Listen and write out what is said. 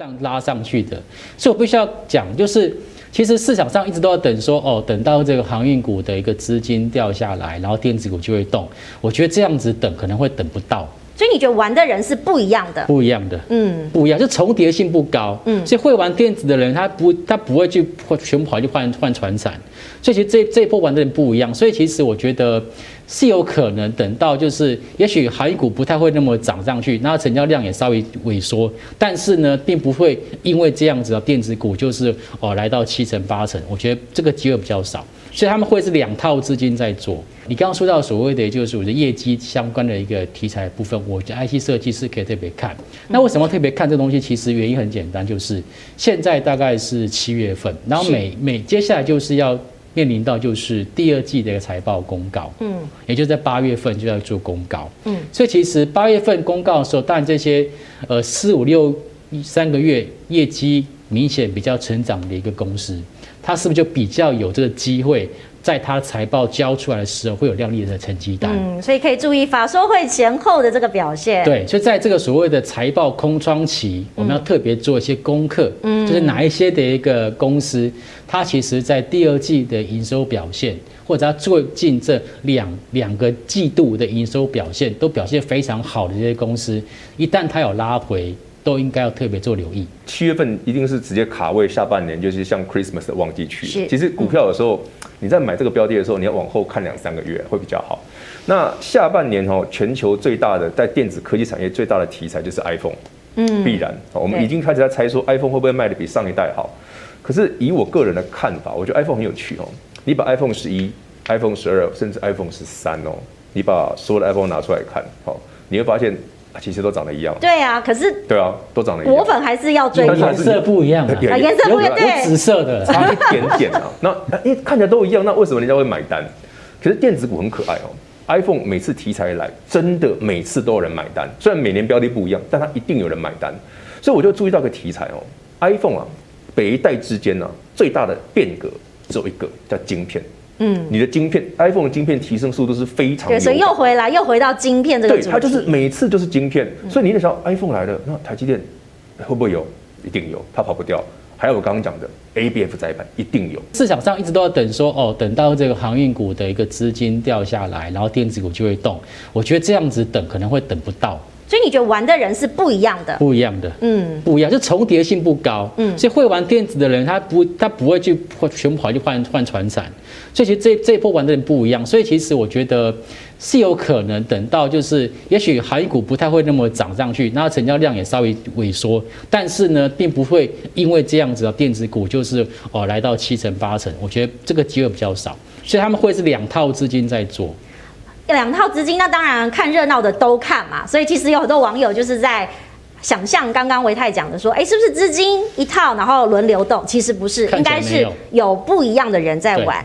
这样拉上去的。所以我必须要讲，就是其实市场上一直都要等说，哦，等到这个航运股的一个资金掉下来，然后电子股就会动。我觉得这样子等可能会等不到。所以你觉得玩的人是不一样的，不一样的，嗯，不一样，就重叠性不高，嗯，所以会玩电子的人，他不，他不会去全部跑去换换船产，所以其实这这一波玩的人不一样，所以其实我觉得是有可能等到就是，也许航运股不太会那么涨上去，那成交量也稍微萎缩，但是呢，并不会因为这样子的电子股就是哦来到七成八成，我觉得这个机会比较少。所以他们会是两套资金在做。你刚刚说到所谓的就是我的业绩相关的一个题材部分，我觉得 IC 设计是可以特别看。那为什么特别看这东西？其实原因很简单，就是现在大概是七月份，然后每每接下来就是要面临到就是第二季的一个财报公告，嗯，也就在八月份就要做公告，嗯，所以其实八月份公告的时候，当然这些呃四五六三个月业绩明显比较成长的一个公司。它是不是就比较有这个机会，在它财报交出来的时候会有亮丽的成绩单？嗯，所以可以注意法说会前后的这个表现。对，所以在这个所谓的财报空窗期，我们要特别做一些功课，嗯，就是哪一些的一个公司，它其实在第二季的营收表现，或者它最近这两两个季度的营收表现都表现非常好的这些公司，一旦它有拉回。都应该要特别做留意。七月份一定是直接卡位下半年，就是像 Christmas 的旺季去。其实股票有时候你在买这个标的的时候，你要往后看两三个月会比较好。那下半年哦，全球最大的在电子科技产业最大的题材就是 iPhone，嗯，必然。我们已经开始在猜说 iPhone 会不会卖的比上一代好。可是以我个人的看法，我觉得 iPhone 很有趣哦。你把 iPhone 十一、iPhone 十二，甚至 iPhone 十三哦，你把所有的 iPhone 拿出来看，好，你会发现。其实都长得一样。对啊，可是对啊，都长得一样。果粉还是要追求颜色不一样的，颜色不一样，对，紫色的差一点点啊。那因为看起来都一样，那为什么人家会买单？可是电子股很可爱哦。iPhone 每次题材来，真的每次都有人买单。虽然每年标的不一样，但它一定有人买单。所以我就注意到个题材哦，iPhone 啊，每一代之间呢，最大的变革只有一个，叫晶片。嗯，你的晶片，iPhone 的晶片提升速度是非常。对，所以又回来，又回到晶片这个。对，它就是每次就是晶片，所以你得想 iPhone 来了，那台积电会不会有？一定有，它跑不掉。还有我刚刚讲的 ABF 载板，一定有。市场上一直都要等说，哦，等到这个航运股的一个资金掉下来，然后电子股就会动。我觉得这样子等可能会等不到。所以你觉得玩的人是不一样的，不一样的，嗯，不一样，就重叠性不高，嗯，所以会玩电子的人，他不，他不会去全部跑去换换船产，所以其实这这一波玩的人不一样，所以其实我觉得是有可能等到就是，也许航运股不太会那么涨上去，然后成交量也稍微萎缩，但是呢，并不会因为这样子的电子股就是哦来到七成八成，我觉得这个机会比较少，所以他们会是两套资金在做。两套资金，那当然看热闹的都看嘛，所以其实有很多网友就是在想象刚刚维泰讲的说，哎，是不是资金一套，然后轮流动？其实不是，应该是有不一样的人在玩。